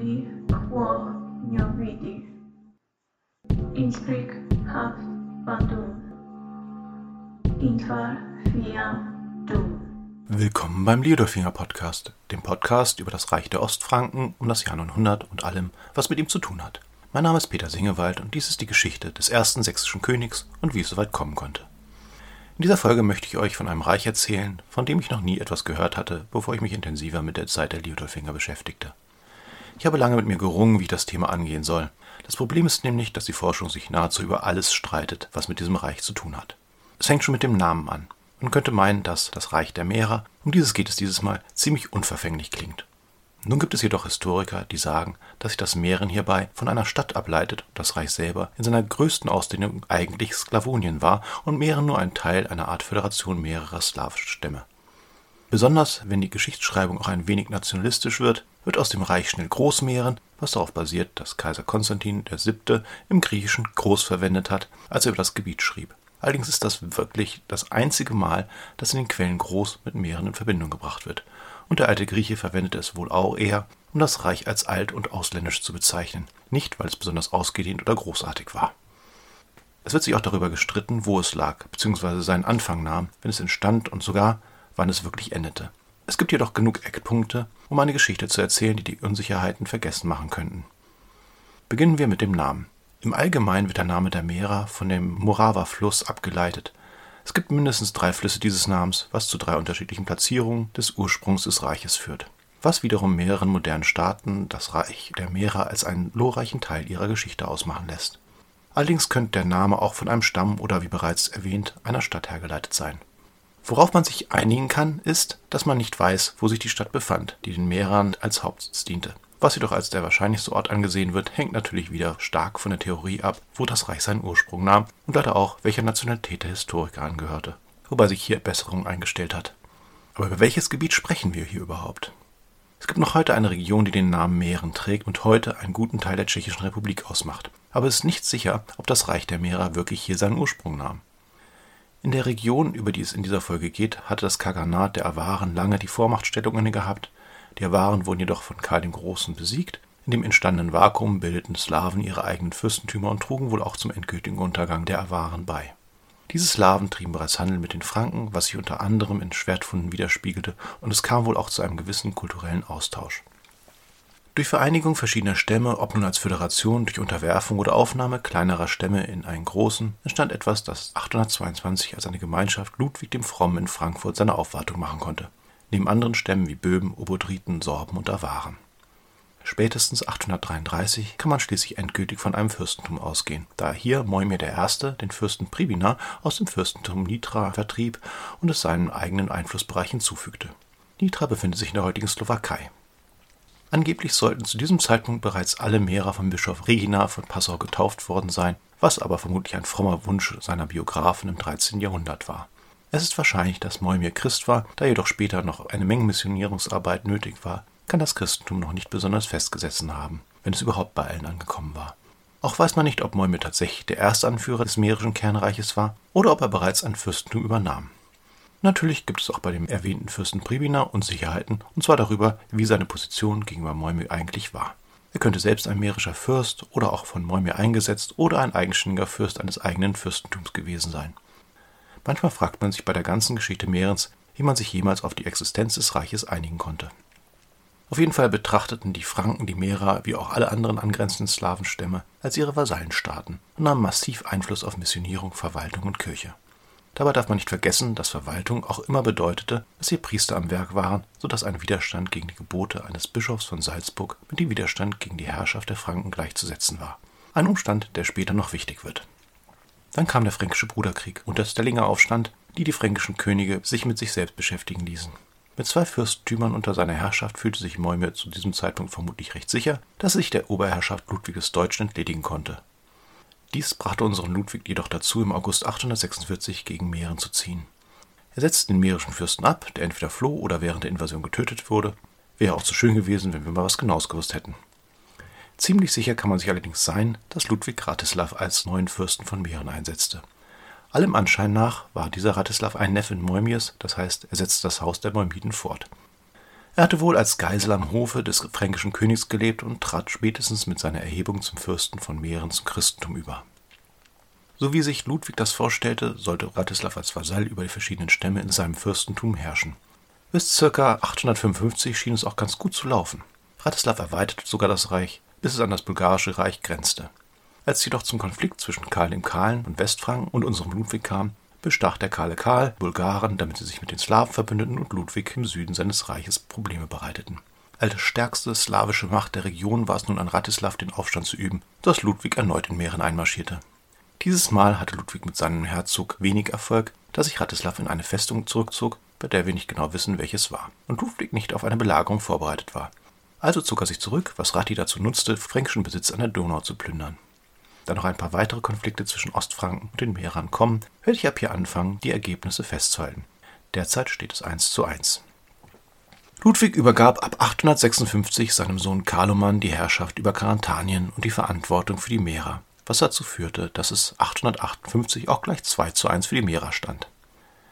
Lubi Quo Novidi. Innsbruck Haft Bandung. Intvar Fiam Du. Willkommen beim Liodolfinger Podcast, dem Podcast über das Reich der Ostfranken um das Jahr 900 und allem, was mit ihm zu tun hat. Mein Name ist Peter Singewald und dies ist die Geschichte des ersten sächsischen Königs und wie es soweit kommen konnte. In dieser Folge möchte ich euch von einem Reich erzählen, von dem ich noch nie etwas gehört hatte, bevor ich mich intensiver mit der Zeit der Liodolfinger beschäftigte. Ich habe lange mit mir gerungen, wie ich das Thema angehen soll. Das Problem ist nämlich, dass die Forschung sich nahezu über alles streitet, was mit diesem Reich zu tun hat. Es hängt schon mit dem Namen an. Man könnte meinen, dass das Reich der Meere, um dieses geht es dieses Mal, ziemlich unverfänglich klingt. Nun gibt es jedoch Historiker, die sagen, dass sich das Mähren hierbei von einer Stadt ableitet und das Reich selber in seiner größten Ausdehnung eigentlich Sklavonien war und Mähren nur ein Teil einer Art Föderation mehrerer slawischer Stämme. Besonders wenn die Geschichtsschreibung auch ein wenig nationalistisch wird, wird aus dem Reich schnell Großmähren, was darauf basiert, dass Kaiser Konstantin VII. im Griechischen groß verwendet hat, als er über das Gebiet schrieb. Allerdings ist das wirklich das einzige Mal, dass in den Quellen groß mit Meeren in Verbindung gebracht wird. Und der alte Grieche verwendete es wohl auch eher, um das Reich als alt und ausländisch zu bezeichnen, nicht weil es besonders ausgedehnt oder großartig war. Es wird sich auch darüber gestritten, wo es lag, beziehungsweise seinen Anfang nahm, wenn es entstand und sogar, wann es wirklich endete. Es gibt jedoch genug Eckpunkte, um eine Geschichte zu erzählen, die die Unsicherheiten vergessen machen könnten. Beginnen wir mit dem Namen. Im Allgemeinen wird der Name der Mera von dem Morava-Fluss abgeleitet. Es gibt mindestens drei Flüsse dieses Namens, was zu drei unterschiedlichen Platzierungen des Ursprungs des Reiches führt. Was wiederum mehreren modernen Staaten das Reich der Mera als einen glorreichen Teil ihrer Geschichte ausmachen lässt. Allerdings könnte der Name auch von einem Stamm oder wie bereits erwähnt einer Stadt hergeleitet sein. Worauf man sich einigen kann, ist, dass man nicht weiß, wo sich die Stadt befand, die den Mehrern als Hauptsitz diente. Was jedoch als der wahrscheinlichste Ort angesehen wird, hängt natürlich wieder stark von der Theorie ab, wo das Reich seinen Ursprung nahm und leider auch, welcher Nationalität der Historiker angehörte, wobei sich hier Besserung eingestellt hat. Aber über welches Gebiet sprechen wir hier überhaupt? Es gibt noch heute eine Region, die den Namen Mähren trägt und heute einen guten Teil der Tschechischen Republik ausmacht. Aber es ist nicht sicher, ob das Reich der Mährer wirklich hier seinen Ursprung nahm. In der Region, über die es in dieser Folge geht, hatte das Kaganat der Awaren lange die Vormachtstellung inne gehabt. Die Awaren wurden jedoch von Karl dem Großen besiegt. In dem entstandenen Vakuum bildeten Slawen ihre eigenen Fürstentümer und trugen wohl auch zum endgültigen Untergang der Awaren bei. Diese Slawen trieben bereits Handel mit den Franken, was sich unter anderem in Schwertfunden widerspiegelte, und es kam wohl auch zu einem gewissen kulturellen Austausch. Durch Vereinigung verschiedener Stämme, ob nun als Föderation, durch Unterwerfung oder Aufnahme kleinerer Stämme in einen großen, entstand etwas, das 822 als eine Gemeinschaft Ludwig dem Frommen in Frankfurt seine Aufwartung machen konnte, neben anderen Stämmen wie Böhmen, Obodriten, Sorben und Awaren. Spätestens 833 kann man schließlich endgültig von einem Fürstentum ausgehen, da hier Moimir I. den Fürsten Pribina aus dem Fürstentum Nitra vertrieb und es seinen eigenen Einflussbereich hinzufügte. Nitra befindet sich in der heutigen Slowakei. Angeblich sollten zu diesem Zeitpunkt bereits alle Mehrer von Bischof Regina von Passau getauft worden sein, was aber vermutlich ein frommer Wunsch seiner Biografen im 13. Jahrhundert war. Es ist wahrscheinlich, dass Moimir Christ war, da jedoch später noch eine Menge Missionierungsarbeit nötig war, kann das Christentum noch nicht besonders festgesetzt haben, wenn es überhaupt bei allen angekommen war. Auch weiß man nicht, ob Moimir tatsächlich der erste Anführer des mährischen Kernreiches war oder ob er bereits ein Fürstentum übernahm. Natürlich gibt es auch bei dem erwähnten Fürsten Pribina Unsicherheiten, und zwar darüber, wie seine Position gegenüber Moimir eigentlich war. Er könnte selbst ein mährischer Fürst oder auch von Moimir eingesetzt oder ein eigenständiger Fürst eines eigenen Fürstentums gewesen sein. Manchmal fragt man sich bei der ganzen Geschichte Mährens, wie man sich jemals auf die Existenz des Reiches einigen konnte. Auf jeden Fall betrachteten die Franken die Mährer wie auch alle anderen angrenzenden Slawenstämme als ihre Vasallenstaaten und nahmen massiv Einfluss auf Missionierung, Verwaltung und Kirche. Dabei darf man nicht vergessen, dass Verwaltung auch immer bedeutete, dass hier Priester am Werk waren, so dass ein Widerstand gegen die Gebote eines Bischofs von Salzburg mit dem Widerstand gegen die Herrschaft der Franken gleichzusetzen war. Ein Umstand, der später noch wichtig wird. Dann kam der Fränkische Bruderkrieg und der Stellinger Aufstand, die die fränkischen Könige sich mit sich selbst beschäftigen ließen. Mit zwei Fürstentümern unter seiner Herrschaft fühlte sich Moimir zu diesem Zeitpunkt vermutlich recht sicher, dass er sich der Oberherrschaft Ludwiges Deutsch entledigen konnte. Dies brachte unseren Ludwig jedoch dazu, im August 846 gegen Mähren zu ziehen. Er setzte den mährischen Fürsten ab, der entweder floh oder während der Invasion getötet wurde. Wäre auch zu schön gewesen, wenn wir mal was Genaues gewusst hätten. Ziemlich sicher kann man sich allerdings sein, dass Ludwig Ratislav als neuen Fürsten von Mähren einsetzte. Allem Anschein nach war dieser Ratislav ein Neffe Moimirs, das heißt, er setzte das Haus der Moimiden fort. Er hatte wohl als Geisel am Hofe des fränkischen Königs gelebt und trat spätestens mit seiner Erhebung zum Fürsten von Mähren zum Christentum über. So wie sich Ludwig das vorstellte, sollte Ratislav als Vasall über die verschiedenen Stämme in seinem Fürstentum herrschen. Bis ca. 855 schien es auch ganz gut zu laufen. Ratislav erweiterte sogar das Reich, bis es an das bulgarische Reich grenzte. Als jedoch zum Konflikt zwischen Karl dem Kahlen und Westfranken und unserem Ludwig kam, bestach der Kahle Karl Bulgaren, damit sie sich mit den Slawen verbündeten und Ludwig im Süden seines Reiches Probleme bereiteten. Als stärkste slawische Macht der Region war es nun an Ratislav, den Aufstand zu üben, dass Ludwig erneut in Mähren einmarschierte. Dieses Mal hatte Ludwig mit seinem Herzog wenig Erfolg, da sich Ratislav in eine Festung zurückzog, bei der wir nicht genau wissen, welches war, und Ludwig nicht auf eine Belagerung vorbereitet war. Also zog er sich zurück, was Ratti dazu nutzte, fränkischen Besitz an der Donau zu plündern da noch ein paar weitere Konflikte zwischen Ostfranken und den Mährern kommen, werde ich ab hier anfangen, die Ergebnisse festzuhalten. Derzeit steht es 1 zu 1. Ludwig übergab ab 856 seinem Sohn Karloman die Herrschaft über Karantanien und die Verantwortung für die Mährer, was dazu führte, dass es 858 auch gleich 2 zu 1 für die Mährer stand.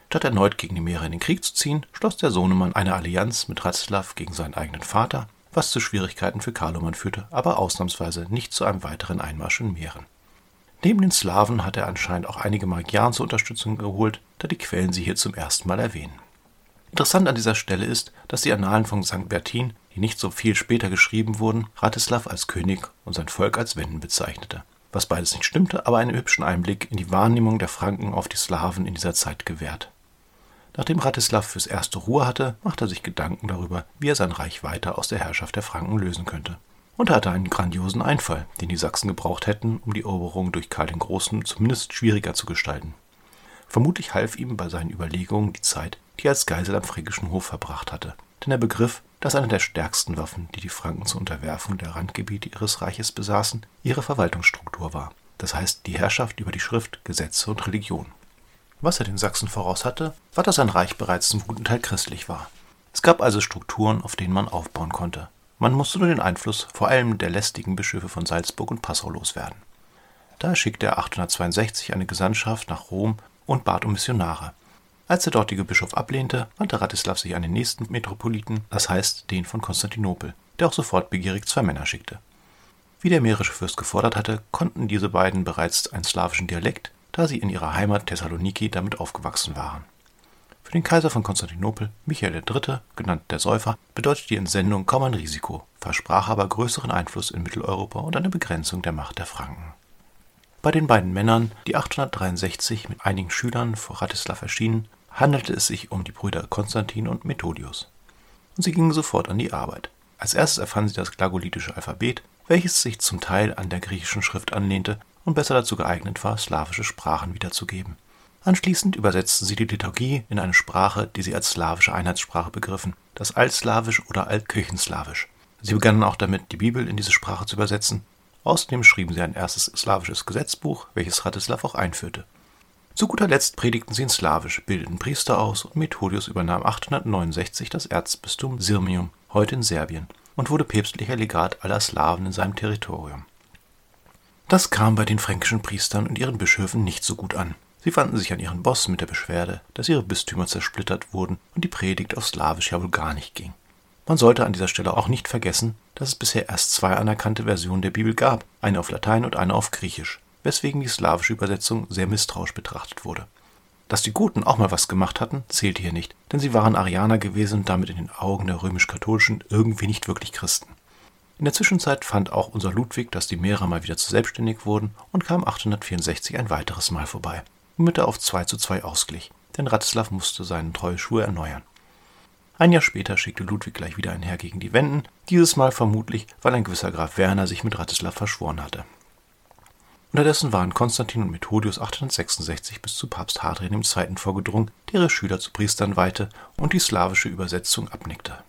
Statt erneut gegen die Mährer in den Krieg zu ziehen, schloss der Sohnemann eine Allianz mit Ratzlav gegen seinen eigenen Vater was zu Schwierigkeiten für Karloman führte, aber ausnahmsweise nicht zu einem weiteren Einmarsch in Mähren. Neben den Slawen hat er anscheinend auch einige Magyaren zur Unterstützung geholt, da die Quellen sie hier zum ersten Mal erwähnen. Interessant an dieser Stelle ist, dass die Annalen von St. Bertin, die nicht so viel später geschrieben wurden, Ratislav als König und sein Volk als Wenden bezeichnete. Was beides nicht stimmte, aber einen hübschen Einblick in die Wahrnehmung der Franken auf die Slawen in dieser Zeit gewährt. Nachdem Ratislav fürs erste Ruhe hatte, machte er sich Gedanken darüber, wie er sein Reich weiter aus der Herrschaft der Franken lösen könnte. Und er hatte einen grandiosen Einfall, den die Sachsen gebraucht hätten, um die Eroberung durch Karl den Großen zumindest schwieriger zu gestalten. Vermutlich half ihm bei seinen Überlegungen die Zeit, die er als Geisel am fränkischen Hof verbracht hatte. Denn er begriff, dass eine der stärksten Waffen, die die Franken zur Unterwerfung der Randgebiete ihres Reiches besaßen, ihre Verwaltungsstruktur war. Das heißt die Herrschaft über die Schrift, Gesetze und Religion. Was er den Sachsen voraus hatte, war, dass sein Reich bereits zum guten Teil christlich war. Es gab also Strukturen, auf denen man aufbauen konnte. Man musste nur den Einfluss vor allem der lästigen Bischöfe von Salzburg und Passau loswerden. Daher schickte er 862 eine Gesandtschaft nach Rom und bat um Missionare. Als der dortige Bischof ablehnte, wandte Ratislav sich an den nächsten Metropoliten, das heißt den von Konstantinopel, der auch sofort begierig zwei Männer schickte. Wie der mährische Fürst gefordert hatte, konnten diese beiden bereits einen slawischen Dialekt, da sie in ihrer Heimat Thessaloniki damit aufgewachsen waren. Für den Kaiser von Konstantinopel, Michael III., genannt der Säufer, bedeutet die Entsendung kaum ein Risiko, versprach aber größeren Einfluss in Mitteleuropa und eine Begrenzung der Macht der Franken. Bei den beiden Männern, die 863 mit einigen Schülern vor Ratislav erschienen, handelte es sich um die Brüder Konstantin und Methodius. Und sie gingen sofort an die Arbeit. Als erstes erfanden sie das glagolitische Alphabet, welches sich zum Teil an der griechischen Schrift anlehnte und besser dazu geeignet war, slawische Sprachen wiederzugeben. Anschließend übersetzten sie die Liturgie in eine Sprache, die sie als slawische Einheitssprache begriffen, das Altslawisch oder Altkirchenslawisch. Sie begannen auch damit, die Bibel in diese Sprache zu übersetzen. Außerdem schrieben sie ein erstes slawisches Gesetzbuch, welches Ratislav auch einführte. Zu guter Letzt predigten sie in Slawisch, bildeten Priester aus und Methodius übernahm 869 das Erzbistum Sirmium, heute in Serbien, und wurde päpstlicher Legat aller Slawen in seinem Territorium. Das kam bei den fränkischen Priestern und ihren Bischöfen nicht so gut an. Sie wandten sich an ihren Boss mit der Beschwerde, dass ihre Bistümer zersplittert wurden und die Predigt auf Slawisch ja wohl gar nicht ging. Man sollte an dieser Stelle auch nicht vergessen, dass es bisher erst zwei anerkannte Versionen der Bibel gab, eine auf Latein und eine auf Griechisch, weswegen die slawische Übersetzung sehr misstrauisch betrachtet wurde. Dass die Guten auch mal was gemacht hatten, zählte hier nicht, denn sie waren Arianer gewesen und damit in den Augen der römisch-katholischen irgendwie nicht wirklich Christen. In der Zwischenzeit fand auch unser Ludwig, dass die Mährer mal wieder zu selbstständig wurden und kam 864 ein weiteres Mal vorbei, womit er auf 2 zu 2 ausglich, denn Ratislav musste seinen Treuschwur erneuern. Ein Jahr später schickte Ludwig gleich wieder ein Heer gegen die Wenden, dieses Mal vermutlich, weil ein gewisser Graf Werner sich mit Ratislav verschworen hatte. Unterdessen waren Konstantin und Methodius 866 bis zu Papst Hadrian II. vorgedrungen, der ihre Schüler zu Priestern weihte und die slawische Übersetzung abnickte.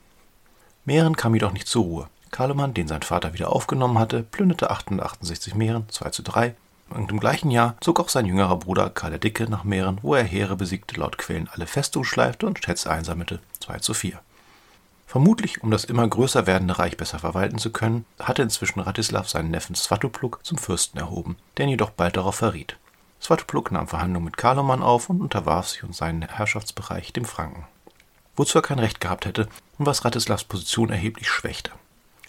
Mähren kam jedoch nicht zur Ruhe. Karloman, den sein Vater wieder aufgenommen hatte, plünderte 868 Mähren 2 zu 3 und im gleichen Jahr zog auch sein jüngerer Bruder Karl der Dicke nach Mähren, wo er Heere besiegte, laut Quellen alle Festungen schleifte und Schätze einsammelte 2 zu 4. Vermutlich, um das immer größer werdende Reich besser verwalten zu können, hatte inzwischen Ratislav seinen Neffen Svatopluk zum Fürsten erhoben, der ihn jedoch bald darauf verriet. Svatopluk nahm Verhandlungen mit Karloman auf und unterwarf sich und seinen Herrschaftsbereich dem Franken. Wozu er kein Recht gehabt hätte, und was Ratislavs Position erheblich schwächte.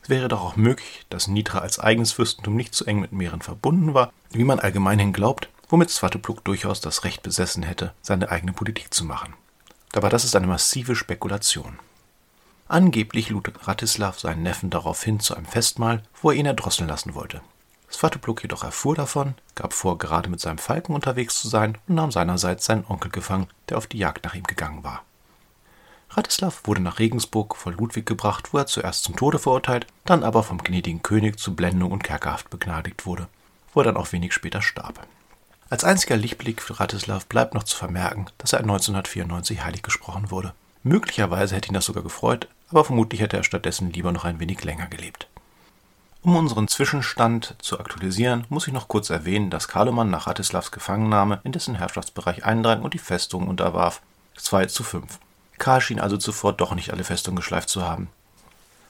Es wäre doch auch möglich, dass Nitra als eigenes Fürstentum nicht so eng mit Mähren verbunden war, wie man allgemeinhin glaubt, womit Svatopluk durchaus das Recht besessen hätte, seine eigene Politik zu machen. Aber das ist eine massive Spekulation. Angeblich lud Ratislav seinen Neffen daraufhin zu einem Festmahl, wo er ihn erdrosseln lassen wollte. Svatopluk jedoch erfuhr davon, gab vor, gerade mit seinem Falken unterwegs zu sein und nahm seinerseits seinen Onkel gefangen, der auf die Jagd nach ihm gegangen war. Ratislav wurde nach Regensburg vor Ludwig gebracht, wo er zuerst zum Tode verurteilt, dann aber vom gnädigen König zu Blendung und Kerkerhaft begnadigt wurde, wo er dann auch wenig später starb. Als einziger Lichtblick für Ratislav bleibt noch zu vermerken, dass er 1994 heilig gesprochen wurde. Möglicherweise hätte ihn das sogar gefreut, aber vermutlich hätte er stattdessen lieber noch ein wenig länger gelebt. Um unseren Zwischenstand zu aktualisieren, muss ich noch kurz erwähnen, dass Kaloman nach Ratislavs Gefangennahme in dessen Herrschaftsbereich eindrang und die Festung unterwarf 2 zu 5. Karl schien also zuvor doch nicht alle Festungen geschleift zu haben.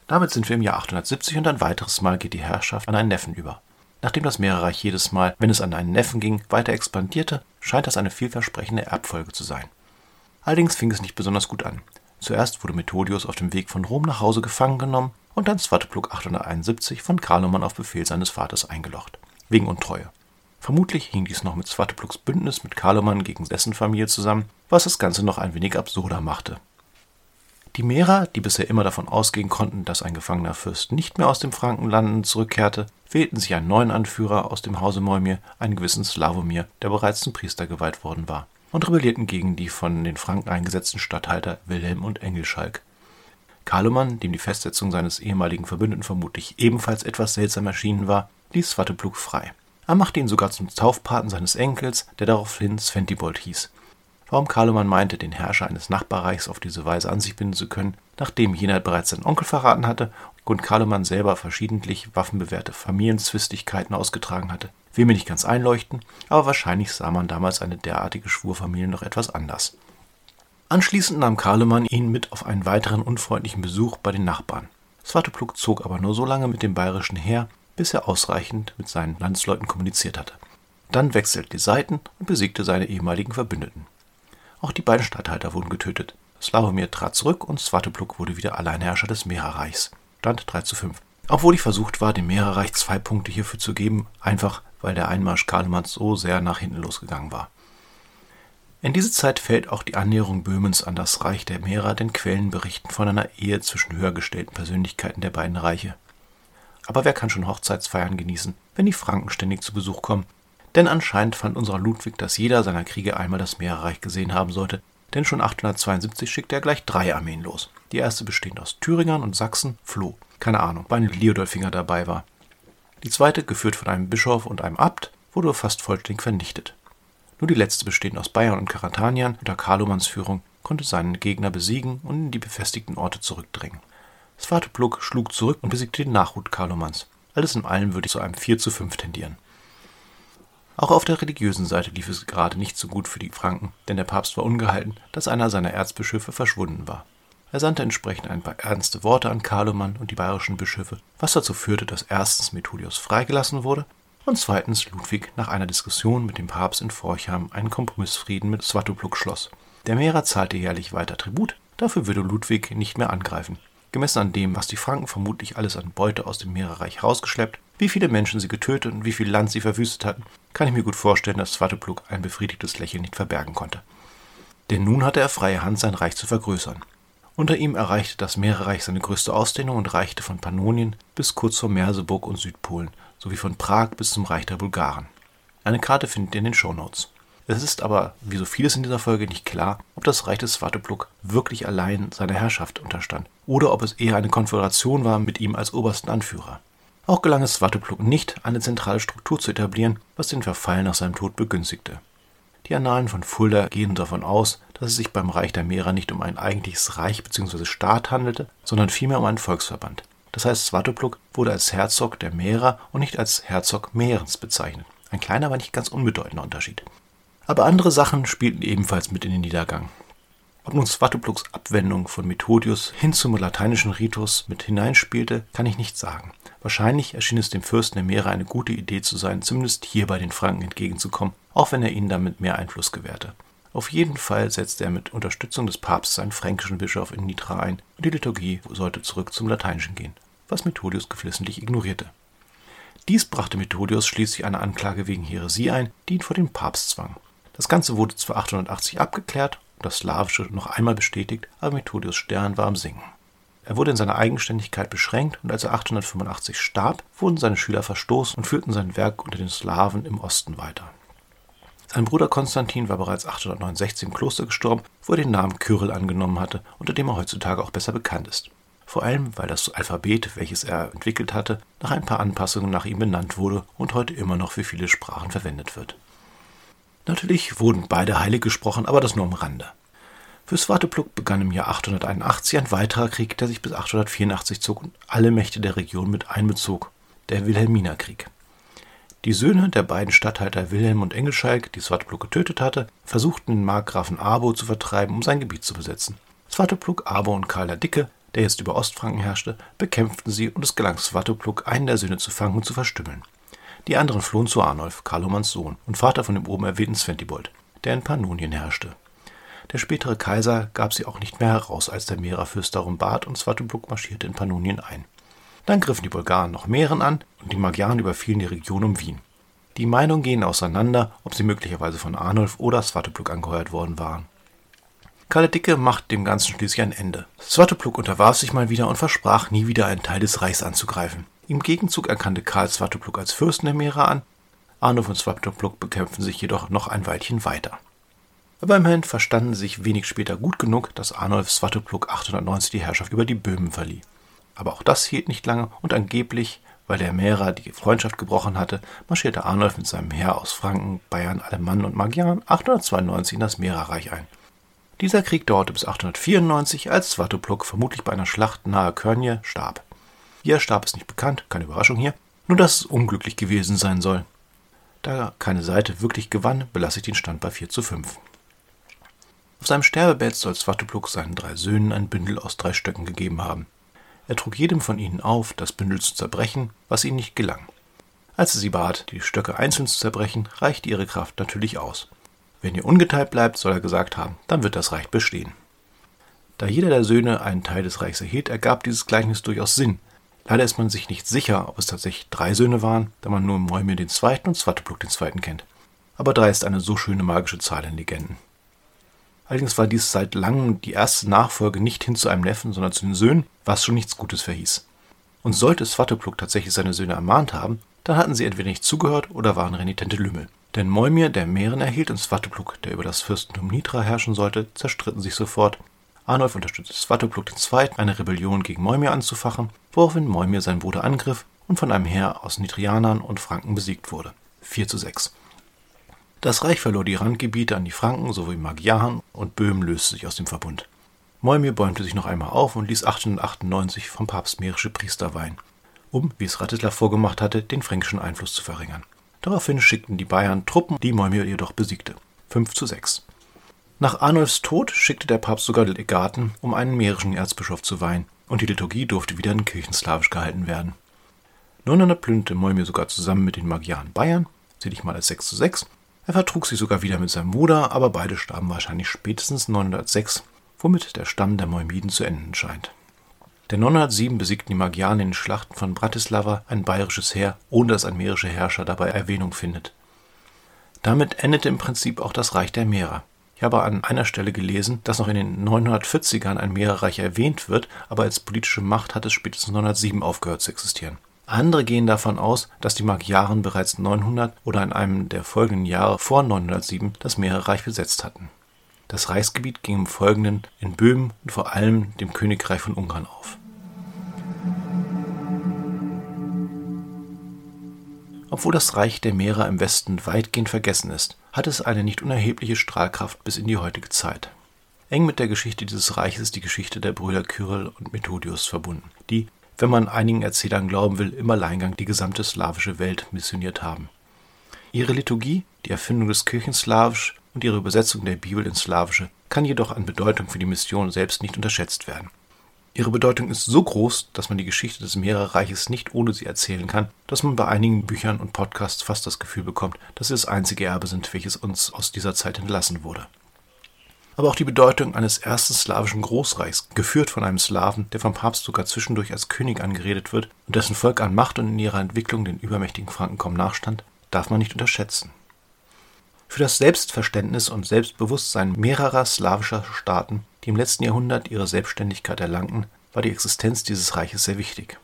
Damit sind wir im Jahr 870 und ein weiteres Mal geht die Herrschaft an einen Neffen über. Nachdem das Meerreich jedes Mal, wenn es an einen Neffen ging, weiter expandierte, scheint das eine vielversprechende Erbfolge zu sein. Allerdings fing es nicht besonders gut an. Zuerst wurde Methodius auf dem Weg von Rom nach Hause gefangen genommen und dann Svatopluk 871 von Karloman auf Befehl seines Vaters eingelocht, wegen Untreue. Vermutlich hing dies noch mit Svatopluks Bündnis mit Karloman gegen dessen Familie zusammen, was das Ganze noch ein wenig absurder machte. Die Mehrer, die bisher immer davon ausgehen konnten, dass ein gefangener Fürst nicht mehr aus dem Frankenlanden zurückkehrte, wählten sich einen neuen Anführer aus dem Hause Moimir, einen gewissen Slavomir, der bereits zum Priester geweiht worden war und rebellierten gegen die von den Franken eingesetzten Statthalter Wilhelm und Engelschalk. Karloman, dem die Festsetzung seines ehemaligen Verbündeten vermutlich ebenfalls etwas seltsam erschienen war, ließ Swatepluk frei. Er machte ihn sogar zum Taufpaten seines Enkels, der daraufhin Sventibold hieß. Warum Karloman meinte, den Herrscher eines Nachbarreichs auf diese Weise an sich binden zu können, nachdem jener bereits seinen Onkel verraten hatte und Karloman selber verschiedentlich waffenbewährte Familienzwistigkeiten ausgetragen hatte, will mir nicht ganz einleuchten, aber wahrscheinlich sah man damals eine derartige Schwurfamilie noch etwas anders. Anschließend nahm Karlemann ihn mit auf einen weiteren unfreundlichen Besuch bei den Nachbarn. Svatopluk zog aber nur so lange mit dem bayerischen Heer, bis er ausreichend mit seinen Landsleuten kommuniziert hatte. Dann wechselte die Seiten und besiegte seine ehemaligen Verbündeten. Auch die beiden Statthalter wurden getötet. Slavomir trat zurück und Svatopluk wurde wieder Alleinherrscher des Mehrerreichs. Stand 3 zu 5. Obwohl ich versucht war, dem Mehrerreich zwei Punkte hierfür zu geben, einfach weil der Einmarsch Karlmanns so sehr nach hinten losgegangen war. In diese Zeit fällt auch die Annäherung Böhmens an das Reich der Mehrer, denn Quellen berichten von einer Ehe zwischen höher gestellten Persönlichkeiten der beiden Reiche. Aber wer kann schon Hochzeitsfeiern genießen, wenn die Franken ständig zu Besuch kommen? Denn anscheinend fand unser Ludwig, dass jeder seiner Kriege einmal das Meerreich gesehen haben sollte, denn schon 872 schickte er gleich drei Armeen los. Die erste bestehend aus Thüringern und Sachsen floh. Keine Ahnung, weil ein Liodolfinger dabei war. Die zweite, geführt von einem Bischof und einem Abt, wurde fast vollständig vernichtet. Nur die letzte, bestehend aus Bayern und Karataniern unter Karlomans Führung, konnte seinen Gegner besiegen und in die befestigten Orte zurückdrängen. Svatopluk schlug zurück und besiegte den Nachhut Karlomans. Alles in allem würde ich zu einem 4 zu 5 tendieren. Auch auf der religiösen Seite lief es gerade nicht so gut für die Franken, denn der Papst war ungehalten, dass einer seiner Erzbischöfe verschwunden war. Er sandte entsprechend ein paar ernste Worte an Karloman und die bayerischen Bischöfe, was dazu führte, dass erstens Methodius freigelassen wurde und zweitens Ludwig nach einer Diskussion mit dem Papst in Forchheim einen Kompromissfrieden mit Svatopluk schloss. Der Mehrer zahlte jährlich weiter Tribut, dafür würde Ludwig nicht mehr angreifen. Gemessen an dem, was die Franken vermutlich alles an Beute aus dem Meerreich rausgeschleppt, wie viele Menschen sie getötet und wie viel Land sie verwüstet hatten, kann ich mir gut vorstellen, dass Svatopluk ein befriedigtes Lächeln nicht verbergen konnte. Denn nun hatte er freie Hand, sein Reich zu vergrößern. Unter ihm erreichte das Meerreich seine größte Ausdehnung und reichte von Pannonien bis kurz vor Merseburg und Südpolen, sowie von Prag bis zum Reich der Bulgaren. Eine Karte findet ihr in den Shownotes. Es ist aber, wie so vieles in dieser Folge, nicht klar, ob das Reich des Svatopluk wirklich allein seiner Herrschaft unterstand oder ob es eher eine Konföderation war mit ihm als obersten Anführer. Auch gelang es Svatopluk nicht, eine zentrale Struktur zu etablieren, was den Verfall nach seinem Tod begünstigte. Die Annalen von Fulda gehen davon aus, dass es sich beim Reich der Mehrer nicht um ein eigentliches Reich bzw. Staat handelte, sondern vielmehr um einen Volksverband. Das heißt, Svatopluk wurde als Herzog der Mehrer und nicht als Herzog Mährens bezeichnet. Ein kleiner, aber nicht ganz unbedeutender Unterschied. Aber andere Sachen spielten ebenfalls mit in den Niedergang. Ob nun Svatopluks Abwendung von Methodius hin zum lateinischen Ritus mit hineinspielte, kann ich nicht sagen. Wahrscheinlich erschien es dem Fürsten der Meere eine gute Idee zu sein, zumindest hier bei den Franken entgegenzukommen, auch wenn er ihnen damit mehr Einfluss gewährte. Auf jeden Fall setzte er mit Unterstützung des Papstes einen fränkischen Bischof in Nitra ein und die Liturgie sollte zurück zum Lateinischen gehen, was Methodius geflissentlich ignorierte. Dies brachte Methodius schließlich eine Anklage wegen Häresie ein, die ihn vor den Papst zwang. Das Ganze wurde zwar 880 abgeklärt und das Slawische noch einmal bestätigt, aber Methodius Stern war am Sinken. Er wurde in seiner Eigenständigkeit beschränkt und als er 885 starb, wurden seine Schüler verstoßen und führten sein Werk unter den Slawen im Osten weiter. Sein Bruder Konstantin war bereits 869 im Kloster gestorben, wo er den Namen Kyrill angenommen hatte, unter dem er heutzutage auch besser bekannt ist. Vor allem, weil das Alphabet, welches er entwickelt hatte, nach ein paar Anpassungen nach ihm benannt wurde und heute immer noch für viele Sprachen verwendet wird. Natürlich wurden beide heilig gesprochen, aber das nur am Rande. Für Svatopluk begann im Jahr 881 ein weiterer Krieg, der sich bis 884 zog und alle Mächte der Region mit einbezog, der Wilhelminerkrieg. Die Söhne der beiden Statthalter Wilhelm und Engelschalk, die Svatopluk getötet hatte, versuchten den Markgrafen Abo zu vertreiben, um sein Gebiet zu besetzen. Svatopluk, Abo und Karl der Dicke, der jetzt über Ostfranken herrschte, bekämpften sie und es gelang Svatopluk, einen der Söhne zu fangen und zu verstümmeln. Die anderen flohen zu Arnulf, Karlomans Sohn und Vater von dem oben erwähnten Sventibold, der in Pannonien herrschte. Der spätere Kaiser gab sie auch nicht mehr heraus, als der Meererfürst darum bat und Svatopluk marschierte in Pannonien ein. Dann griffen die Bulgaren noch Mähren an und die Magyaren überfielen die Region um Wien. Die Meinungen gehen auseinander, ob sie möglicherweise von Arnulf oder Svatopluk angeheuert worden waren. Karl der Dicke machte dem Ganzen schließlich ein Ende. Svatopluk unterwarf sich mal wieder und versprach, nie wieder einen Teil des Reichs anzugreifen. Im Gegenzug erkannte Karl Svatopluk als Fürsten der Mährer an. Arnulf und Svatopluk bekämpften sich jedoch noch ein Weilchen weiter. Aber immerhin verstanden sich wenig später gut genug, dass Arnulf Svatopluk 890 die Herrschaft über die Böhmen verlieh. Aber auch das hielt nicht lange und angeblich, weil der Mährer die Freundschaft gebrochen hatte, marschierte Arnulf mit seinem Heer aus Franken, Bayern, Alemannen und Magyaren 892 in das Mährerreich ein. Dieser Krieg dauerte bis 894, als Svatopluk vermutlich bei einer Schlacht nahe Körnje starb. Er starb, ist nicht bekannt, keine Überraschung hier, nur dass es unglücklich gewesen sein soll. Da keine Seite wirklich gewann, belasse ich den Stand bei 4 zu 5. Auf seinem Sterbebett soll Svatopluk seinen drei Söhnen ein Bündel aus drei Stöcken gegeben haben. Er trug jedem von ihnen auf, das Bündel zu zerbrechen, was ihnen nicht gelang. Als er sie bat, die Stöcke einzeln zu zerbrechen, reichte ihre Kraft natürlich aus. Wenn ihr ungeteilt bleibt, soll er gesagt haben, dann wird das Reich bestehen. Da jeder der Söhne einen Teil des Reichs erhielt, ergab dieses Gleichnis durchaus Sinn. Leider ist man sich nicht sicher, ob es tatsächlich drei Söhne waren, da man nur Moimir den Zweiten und Svatopluk den Zweiten kennt. Aber drei ist eine so schöne magische Zahl in Legenden. Allerdings war dies seit langem die erste Nachfolge nicht hin zu einem Neffen, sondern zu den Söhnen, was schon nichts Gutes verhieß. Und sollte Svatopluk tatsächlich seine Söhne ermahnt haben, dann hatten sie entweder nicht zugehört oder waren renitente Lümmel. Denn Moimir, der Mähren erhielt, und Svatopluk, der über das Fürstentum Nitra herrschen sollte, zerstritten sich sofort. Arnulf unterstützte Svatopluk II., eine Rebellion gegen Moimir anzufachen, woraufhin Moimir seinen Bruder angriff und von einem Heer aus Nitrianern und Franken besiegt wurde. 4 zu 6. Das Reich verlor die Randgebiete an die Franken sowie Magyaren und Böhmen löste sich aus dem Verbund. Moimir bäumte sich noch einmal auf und ließ 898 vom Papst mährische Priester weihen, um, wie es Ratislav vorgemacht hatte, den fränkischen Einfluss zu verringern. Daraufhin schickten die Bayern Truppen, die Moimir jedoch besiegte. 5 zu 6. Nach Arnulfs Tod schickte der Papst sogar Legaten, um einen mährischen Erzbischof zu weihen, und die Liturgie durfte wieder in Kirchenslawisch gehalten werden. 900 plünderte Moimir sogar zusammen mit den Magyaren Bayern, sehe ich mal als 6 zu 6, er vertrug sich sogar wieder mit seinem Bruder, aber beide starben wahrscheinlich spätestens 906, womit der Stamm der Moimiden zu enden scheint. Der 907 besiegten die Magyaren in den Schlachten von Bratislava ein bayerisches Heer, ohne dass ein mährischer Herrscher dabei Erwähnung findet. Damit endete im Prinzip auch das Reich der Mährer. Ich habe an einer Stelle gelesen, dass noch in den 940ern ein Mährerreich erwähnt wird, aber als politische Macht hat es spätestens 907 aufgehört zu existieren. Andere gehen davon aus, dass die Magyaren bereits 900 oder in einem der folgenden Jahre vor 907 das Meerreich besetzt hatten. Das Reichsgebiet ging im Folgenden in Böhmen und vor allem dem Königreich von Ungarn auf. Obwohl das Reich der Meerer im Westen weitgehend vergessen ist, hat es eine nicht unerhebliche Strahlkraft bis in die heutige Zeit. Eng mit der Geschichte dieses Reiches ist die Geschichte der Brüder Kyrill und Methodius verbunden, die wenn man einigen Erzählern glauben will, im Alleingang die gesamte slawische Welt missioniert haben. Ihre Liturgie, die Erfindung des Kirchenslawisch und ihre Übersetzung der Bibel ins Slawische kann jedoch an Bedeutung für die Mission selbst nicht unterschätzt werden. Ihre Bedeutung ist so groß, dass man die Geschichte des Meererreiches nicht ohne sie erzählen kann, dass man bei einigen Büchern und Podcasts fast das Gefühl bekommt, dass sie das einzige Erbe sind, welches uns aus dieser Zeit entlassen wurde. aber auch die Bedeutung eines ersten slawischen Großreichs, geführt von einem Slawen, der vom Papst sogar zwischendurch als König angeredet wird und dessen Volk an Macht und in ihrer Entwicklung den übermächtigen Franken kaum nachstand, darf man nicht unterschätzen. Für das Selbstverständnis und Selbstbewusstsein mehrerer slawischer Staaten, die im letzten Jahrhundert ihre Selbstständigkeit erlangten, war die Existenz dieses Reiches sehr wichtig.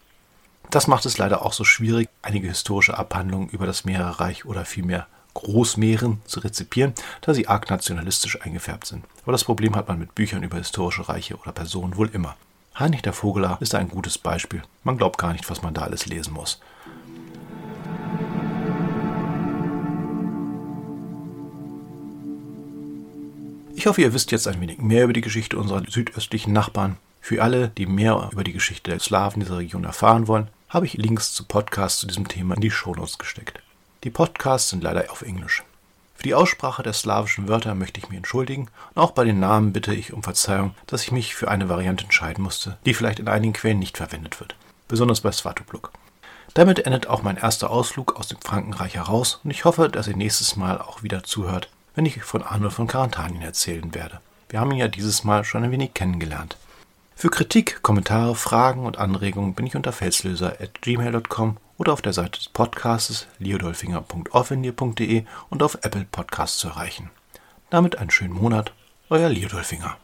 Das macht es leider auch so schwierig, einige historische Abhandlungen über das Meererreich oder vielmehr Großmeeren zu rezipieren, da sie arg nationalistisch eingefärbt sind. Aber das Problem hat man mit Büchern über historische Reiche oder Personen wohl immer. Heinrich der Vogeler ist ein gutes Beispiel. Man glaubt gar nicht, was man da alles lesen muss. Ich hoffe, ihr wisst jetzt ein wenig mehr über die Geschichte unserer südöstlichen Nachbarn. Für alle, die mehr über die Geschichte der Slawen dieser Region erfahren wollen, habe ich Links zu Podcasts zu diesem Thema in die Shownotes gesteckt. Die Podcasts sind leider auf Englisch. Für die Aussprache der slawischen Wörter möchte ich mich entschuldigen und auch bei den Namen bitte ich um Verzeihung, dass ich mich für eine Variante entscheiden musste, die vielleicht in einigen Quellen nicht verwendet wird, besonders bei Svatopluk. Damit endet auch mein erster Ausflug aus dem Frankenreich heraus und ich hoffe, dass ihr nächstes Mal auch wieder zuhört, wenn ich von Arnold von Karantanien erzählen werde. Wir haben ihn ja dieses Mal schon ein wenig kennengelernt. Für Kritik, Kommentare, Fragen und Anregungen bin ich unter felslöser.gmail.com oder auf der Seite des Podcasts liodolfinger.offendir.de und auf Apple Podcasts zu erreichen. Damit einen schönen Monat, euer Liodolfinger.